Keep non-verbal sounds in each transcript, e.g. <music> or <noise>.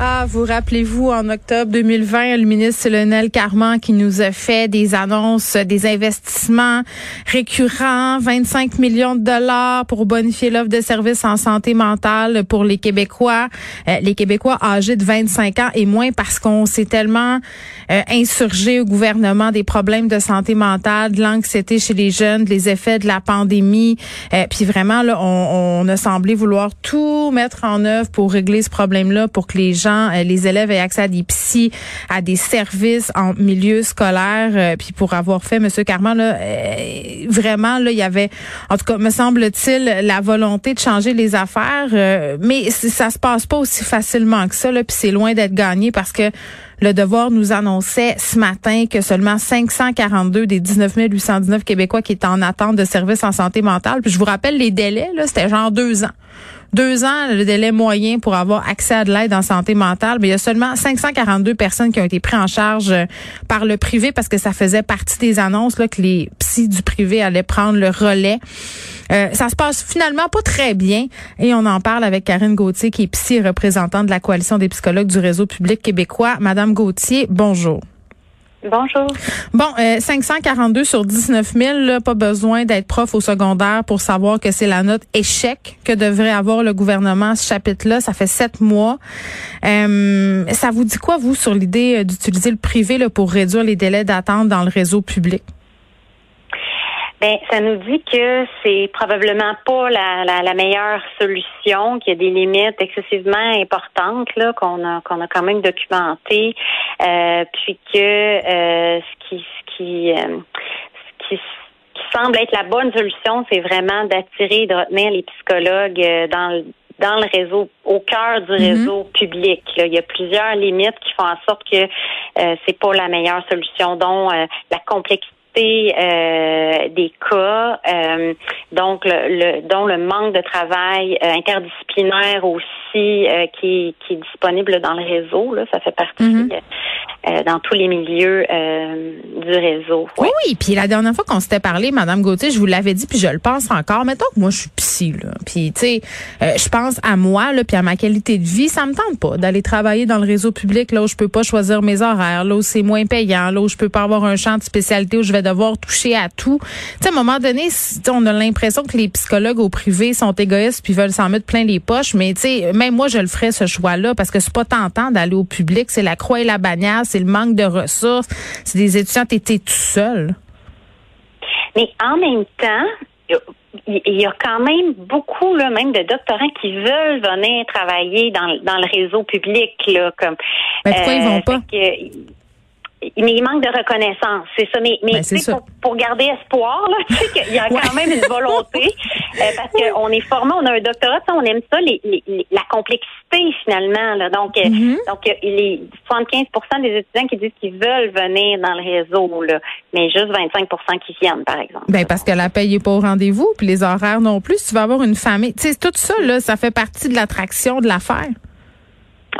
Ah, vous rappelez-vous, en octobre 2020, le ministre Lionel Carman qui nous a fait des annonces, des investissements récurrents, 25 millions de dollars pour bonifier l'offre de services en santé mentale pour les Québécois, euh, les Québécois âgés de 25 ans et moins parce qu'on s'est tellement euh, insurgé au gouvernement des problèmes de santé mentale, de l'anxiété chez les jeunes, les effets de la pandémie. Euh, puis vraiment, là, on, on a semblé vouloir tout mettre en œuvre pour régler ce problème-là, pour que les euh, les élèves aient accès à des psys, à des services en milieu scolaire. Euh, puis pour avoir fait, Monsieur Carman, là, euh, vraiment, là, il y avait, en tout cas, me semble-t-il, la volonté de changer les affaires. mais ça se passe pas aussi facilement que ça. Là, puis c'est loin d'être gagné parce que le Devoir nous annonçait ce matin que seulement 542 des 19 819 Québécois qui étaient en attente de services en santé mentale. Puis je vous rappelle les délais, là, c'était genre deux ans deux ans le délai moyen pour avoir accès à de l'aide en santé mentale, mais il y a seulement 542 personnes qui ont été prises en charge euh, par le privé parce que ça faisait partie des annonces là, que les psys du privé allaient prendre le relais. Euh, ça se passe finalement pas très bien et on en parle avec Karine Gauthier qui est psy représentante de la coalition des psychologues du réseau public québécois. Madame Gauthier, bonjour. Bonjour. Bon, euh, 542 sur 19 000, là, pas besoin d'être prof au secondaire pour savoir que c'est la note échec que devrait avoir le gouvernement à ce chapitre-là. Ça fait sept mois. Euh, ça vous dit quoi, vous, sur l'idée euh, d'utiliser le privé là, pour réduire les délais d'attente dans le réseau public? Ben, ça nous dit que c'est probablement pas la, la, la meilleure solution, qu'il y a des limites excessivement importantes là qu'on a qu'on a quand même documentées, euh, puis que euh, ce qui ce qui euh, ce qui semble être la bonne solution, c'est vraiment d'attirer et de retenir les psychologues euh, dans le dans le réseau, au cœur du mm-hmm. réseau public. Là. Il y a plusieurs limites qui font en sorte que euh, c'est pas la meilleure solution, dont la complexité euh, des cas, euh, donc le, dont le manque de travail euh, interdisciplinaire aussi qui, qui, est disponible dans le réseau. Là, ça fait partie mhm. dans tous les milieux du réseau. Oui, oui. Puis la dernière fois qu'on s'était parlé, Madame Gauthier, je vous l'avais dit, puis je le pense encore. Mettons que moi je suis psy, là. Puis tu sais, je pense à moi, là, puis à ma qualité de vie. Ça me tente pas d'aller travailler dans le réseau public là où je peux pas choisir mes horaires, là où c'est moins payant, là où je peux pas avoir un champ de spécialité où je vais devoir toucher à tout. Tu sais, à un moment donné, on a l'impression que les psychologues au privé sont égoïstes puis veulent s'en mettre plein les poches, mais tu sais, même moi, je le ferais ce choix-là parce que c'est pas tentant d'aller au public. C'est la croix et la bannière, c'est le manque de ressources, c'est des étudiants, t'étais tout seul. Mais en même temps, il y a quand même beaucoup là, même de doctorants qui veulent venir travailler dans, dans le réseau public là comme mais pourquoi ils vont euh, pas? Mais il manque de reconnaissance, c'est ça. Mais, mais ben, pour, pour, garder espoir, là, tu sais qu'il y a quand même une volonté, <laughs> euh, parce qu'on est formé, on a un doctorat, on aime ça, les, les, la complexité finalement. Là. Donc, euh, mm-hmm. donc il est 75% des étudiants qui disent qu'ils veulent venir dans le réseau, là, mais juste 25% qui viennent, par exemple. Ben parce que la paye est pas au rendez-vous, puis les horaires non plus. Tu vas avoir une famille, tu sais, tout ça là, ça fait partie de l'attraction de l'affaire.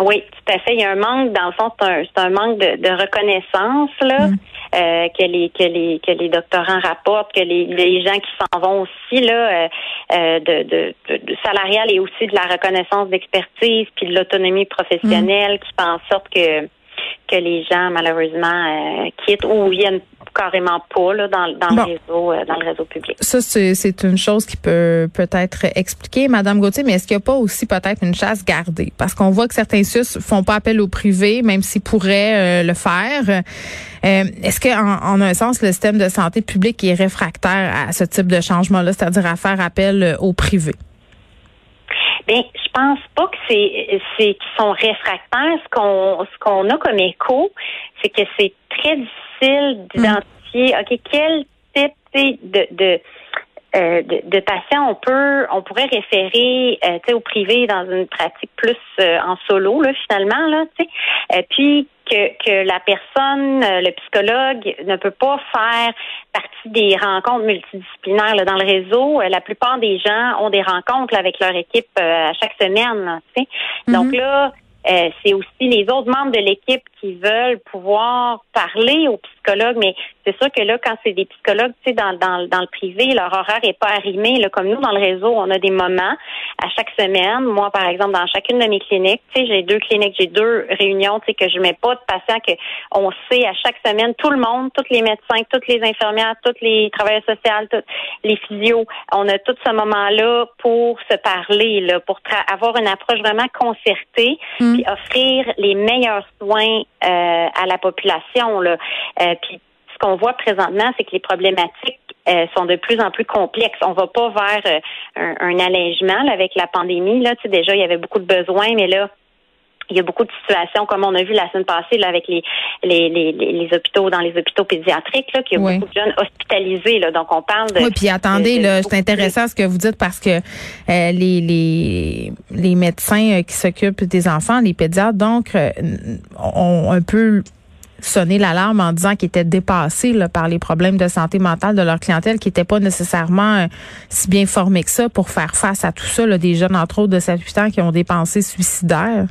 Oui, tout à fait. Il y a un manque, dans le fond, c'est un, c'est un manque de, de reconnaissance là, mm. euh, que les que les que les doctorants rapportent, que les, les gens qui s'en vont aussi là, euh, euh de, de, de, salarial et aussi de la reconnaissance d'expertise puis de l'autonomie professionnelle mm. qui font en sorte que que les gens malheureusement euh, quittent ou viennent carrément pas là, dans, dans le réseau euh, dans le réseau public. Ça c'est une chose qui peut peut-être expliquer Madame Gauthier, mais est-ce qu'il n'y a pas aussi peut-être une chasse gardée? Parce qu'on voit que certains SUS font pas appel au privé même s'ils pourraient euh, le faire. est-ce qu'en en, un sens le système de santé publique est réfractaire à ce type de changement là, c'est-à-dire à faire appel au privé? Bien, je pense pas que c'est c'est qu'ils sont réfractaires. Ce qu'on ce qu'on a comme écho, c'est que c'est très difficile d'identifier. Ok, quel type de, de euh, de, de, patients on peut on pourrait référer euh, au privé dans une pratique plus euh, en solo là finalement là tu sais puis que que la personne le psychologue ne peut pas faire partie des rencontres multidisciplinaires là, dans le réseau la plupart des gens ont des rencontres avec leur équipe à chaque semaine donc mm-hmm. là c'est aussi les autres membres de l'équipe qui veulent pouvoir parler aux psychologues, mais c'est sûr que là, quand c'est des psychologues, tu sais, dans, dans, dans le privé, leur horaire est pas arrimé. Là, comme nous, dans le réseau, on a des moments à chaque semaine. Moi, par exemple, dans chacune de mes cliniques, tu sais, j'ai deux cliniques, j'ai deux réunions, tu sais, que je mets pas de patients, que on sait à chaque semaine, tout le monde, tous les médecins, toutes les infirmières, tous les travailleurs sociaux, tous les physios, on a tout ce moment-là pour se parler, là, pour avoir une approche vraiment concertée, mm. puis offrir les meilleurs soins à la population, là. Euh, puis ce qu'on voit présentement, c'est que les problématiques euh, sont de plus en plus complexes. On va pas vers un, un, allègement avec la pandémie. Là, tu sais, déjà, il y avait beaucoup de besoins, mais là, il y a beaucoup de situations, comme on a vu la semaine passée là, avec les, les, les, les hôpitaux, dans les hôpitaux pédiatriques, là, qu'il y a beaucoup de jeunes hospitalisés. Là, donc, on parle de... Oui, puis attendez, là, c'est intéressant ce que vous dites parce que euh, les, les, les médecins euh, qui s'occupent des enfants, les pédiatres, donc, euh, ont un peu sonné l'alarme en disant qu'ils étaient dépassés là, par les problèmes de santé mentale de leur clientèle, qui n'étaient pas nécessairement si bien formés que ça pour faire face à tout ça, là, des jeunes, entre autres, de 7-8 ans qui ont des pensées suicidaires.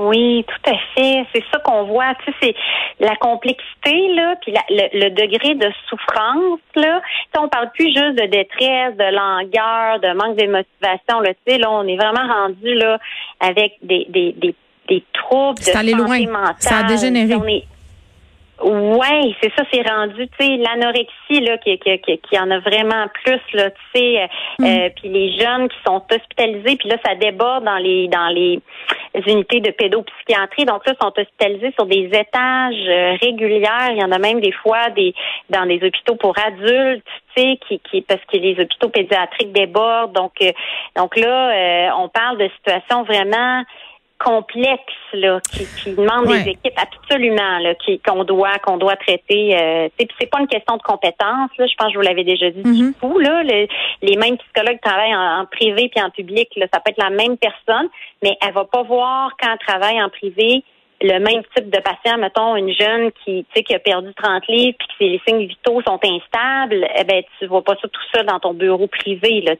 Oui, tout à fait. C'est ça qu'on voit. Tu sais, c'est la complexité là, puis le, degré de souffrance là. Tu sais, on parle plus juste de détresse, de langueur, de manque de motivation. Là, tu sais, là, on est vraiment rendu là avec des des des, des troubles de santé loin. mentale. Ça a dégénéré. Ouais, c'est ça, c'est rendu, tu sais, l'anorexie là, qui, qui, qui, en a vraiment plus là, tu sais, mm. euh, puis les jeunes qui sont hospitalisés, puis là ça déborde dans les dans les unités de pédopsychiatrie, donc là sont hospitalisés sur des étages euh, réguliers. Il y en a même des fois des dans des hôpitaux pour adultes, tu sais, qui, qui parce que les hôpitaux pédiatriques débordent, donc euh, donc là on parle de situations vraiment complexe là, qui, qui demande des équipes absolument là, qui qu'on doit qu'on doit traiter. Euh, c'est pas une question de compétence. Là, je pense que je vous l'avais déjà dit du coup. Mm-hmm. Là, les mêmes psychologues travaillent en, privé puis en public. Là, ça peut être la même personne, mais elle va pas voir quand elle travaille en privé le même type de patient, mettons une jeune qui, tu sais, qui a perdu 30 livres puis que les signes vitaux sont instables, eh ben tu vois pas ça tout ça dans ton bureau privé. Là,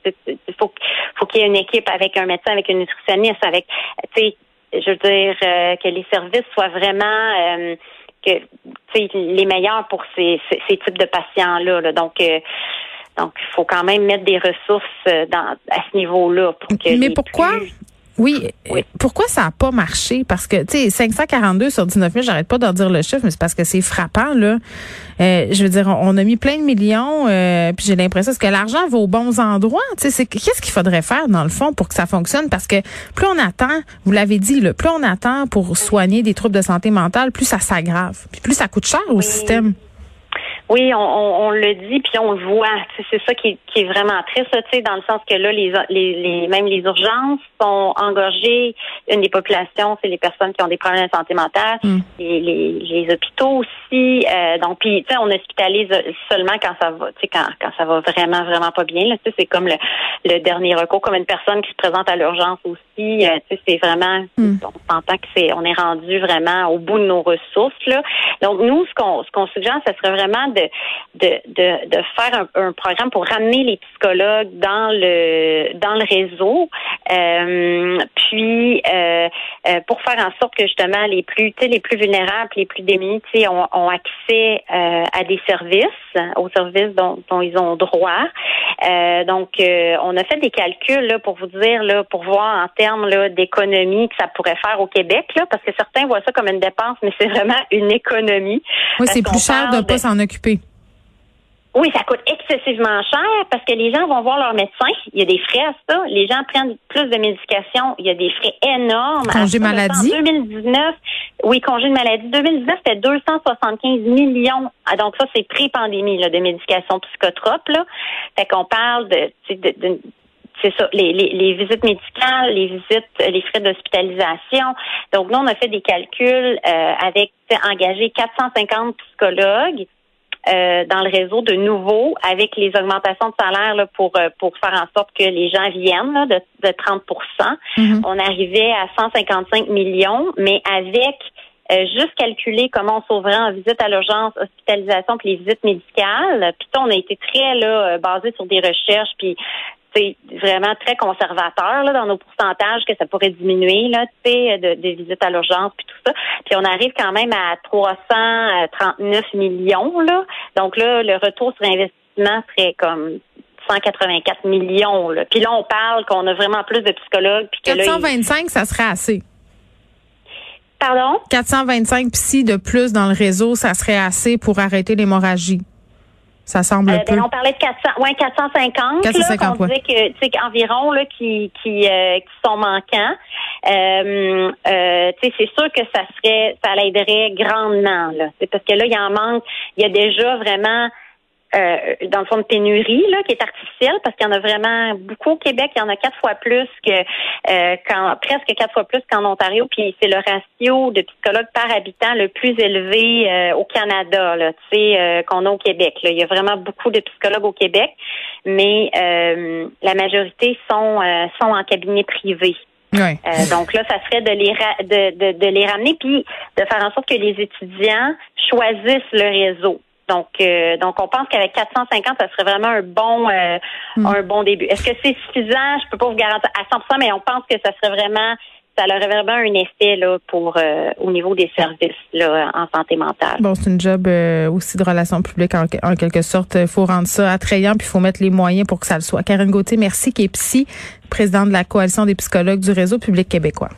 faut, faut qu'il y ait une équipe avec un médecin, avec une nutritionniste, avec, tu sais, je veux dire euh, que les services soient vraiment euh, que les meilleurs pour ces, ces, types de patients là. Donc euh, donc il faut quand même mettre des ressources dans à ce niveau-là pour que Mais pourquoi oui. Pourquoi ça n'a pas marché? Parce que, tu sais, 542 sur 19 000, j'arrête pas d'en dire le chiffre, mais c'est parce que c'est frappant, là. Euh, je veux dire, on, a mis plein de millions, euh, puis j'ai l'impression que l'argent va aux bons endroits? Tu sais, qu'est-ce qu'il faudrait faire, dans le fond, pour que ça fonctionne? Parce que plus on attend, vous l'avez dit, là, plus on attend pour soigner des troubles de santé mentale, plus ça s'aggrave. Puis plus ça coûte cher au système. Oui, on, on, le dit, puis on le voit. C'est ça qui, qui, est vraiment triste, dans le sens que là, les, les, les, même les urgences sont engorgées. Une des populations, c'est les personnes qui ont des problèmes de santé mentale, mm. les, les, les, hôpitaux aussi. Euh, donc, puis, tu sais, on hospitalise seulement quand ça va, tu sais, quand, quand ça va vraiment, vraiment pas bien. Là, c'est comme le, le dernier recours, comme une personne qui se présente à l'urgence aussi. Euh, tu sais, c'est vraiment, mm. on s'entend que c'est, on est rendu vraiment au bout de nos ressources. Là. Donc, nous, ce qu'on, ce qu'on suggère, ce serait vraiment de de, de, de, faire un, programme pour ramener les psychologues dans le dans le réseau, euh, puis euh, euh, pour faire en sorte que justement les plus les plus vulnérables, les plus démunis, ont, ont accès à des services, aux services dont, dont ils ont droit. donc, on a fait des calculs là, pour vous dire là, pour voir en termes d'économie que ça pourrait faire au Québec, là, parce que certains voient ça comme une dépense, mais c'est <laughs> vraiment une économie. Oui, c'est plus cher de ne pas s'en occuper. Oui, ça coûte excessivement cher parce que les gens vont voir leur médecin. Il y a des frais à ça. Les gens prennent plus de médication. Il y a des frais énormes. Congé maladie. En 2019, oui, congé de maladie. 2019, c'était 275 millions. Ah, donc ça, c'est pré-pandémie de médication psychotrope. Là. Fait qu'on parle de, c'est ça, les, les, visites médicales, les visites, les frais d'hospitalisation. Donc, nous, on a fait des calculs euh, avec engagé 450 psychologues euh, dans le réseau de nouveau avec les augmentations de salaire là, pour euh, pour faire en sorte que les gens viennent là, de, de 30 mm-hmm. On arrivait à 155 millions, mais avec euh, juste calculer comment on sauverait en visite à l'urgence, hospitalisation puis les visites médicales. Puis on a été très là basé sur des recherches puis c'est vraiment très conservateur là, dans nos pourcentages que ça pourrait diminuer là, de, des visites à l'urgence puis tout ça. Puis on arrive quand même à 339 millions là. Donc là, le retour sur investissement serait comme 184 millions. Là. Puis là, on parle qu'on a vraiment plus de psychologues. Puis que 425, ça serait assez. Pardon? 425 psy de plus dans le réseau, ça serait assez pour arrêter l'hémorragie. Ça semble euh, peu. Ben, on parlait de 400, ouais, 450. 450 là, on disait que, tu sais, environ là, qui, qui, euh, qui sont manquants. Euh, euh, tu sais, c'est sûr que ça serait, ça l'aiderait grandement. Là. Parce que là, il y en manque. Il y a déjà vraiment euh, dans le fond de pénurie là, qui est artificielle parce qu'il y en a vraiment beaucoup au Québec. Il y en a quatre fois plus que euh, quand, presque quatre fois plus qu'en Ontario. Puis c'est le ratio de psychologues par habitant le plus élevé euh, au Canada, là, tu sais, qu'on a au Québec. Là. Il y a vraiment beaucoup de psychologues au Québec, mais la majorité sont sont en cabinet privé. donc là, ça serait de les de, de, de les ramener puis de faire en sorte que les étudiants choisissent le réseau. Donc, euh, donc on pense qu'avec 450, ça serait vraiment un bon, euh, hmm. un bon début. Est-ce que c'est suffisant? Je peux pas vous garantir à 100%, mais on pense que ça serait vraiment, ça aurait vraiment un effet là pour euh, au niveau des services là en santé mentale. Bon, c'est une job aussi de relations publiques en, quelque sorte. Il faut rendre ça attrayant, puis il faut mettre les moyens pour que ça le soit. Karine Gauthier, merci, qui est psy, présidente de la coalition des psychologues du réseau public québécois.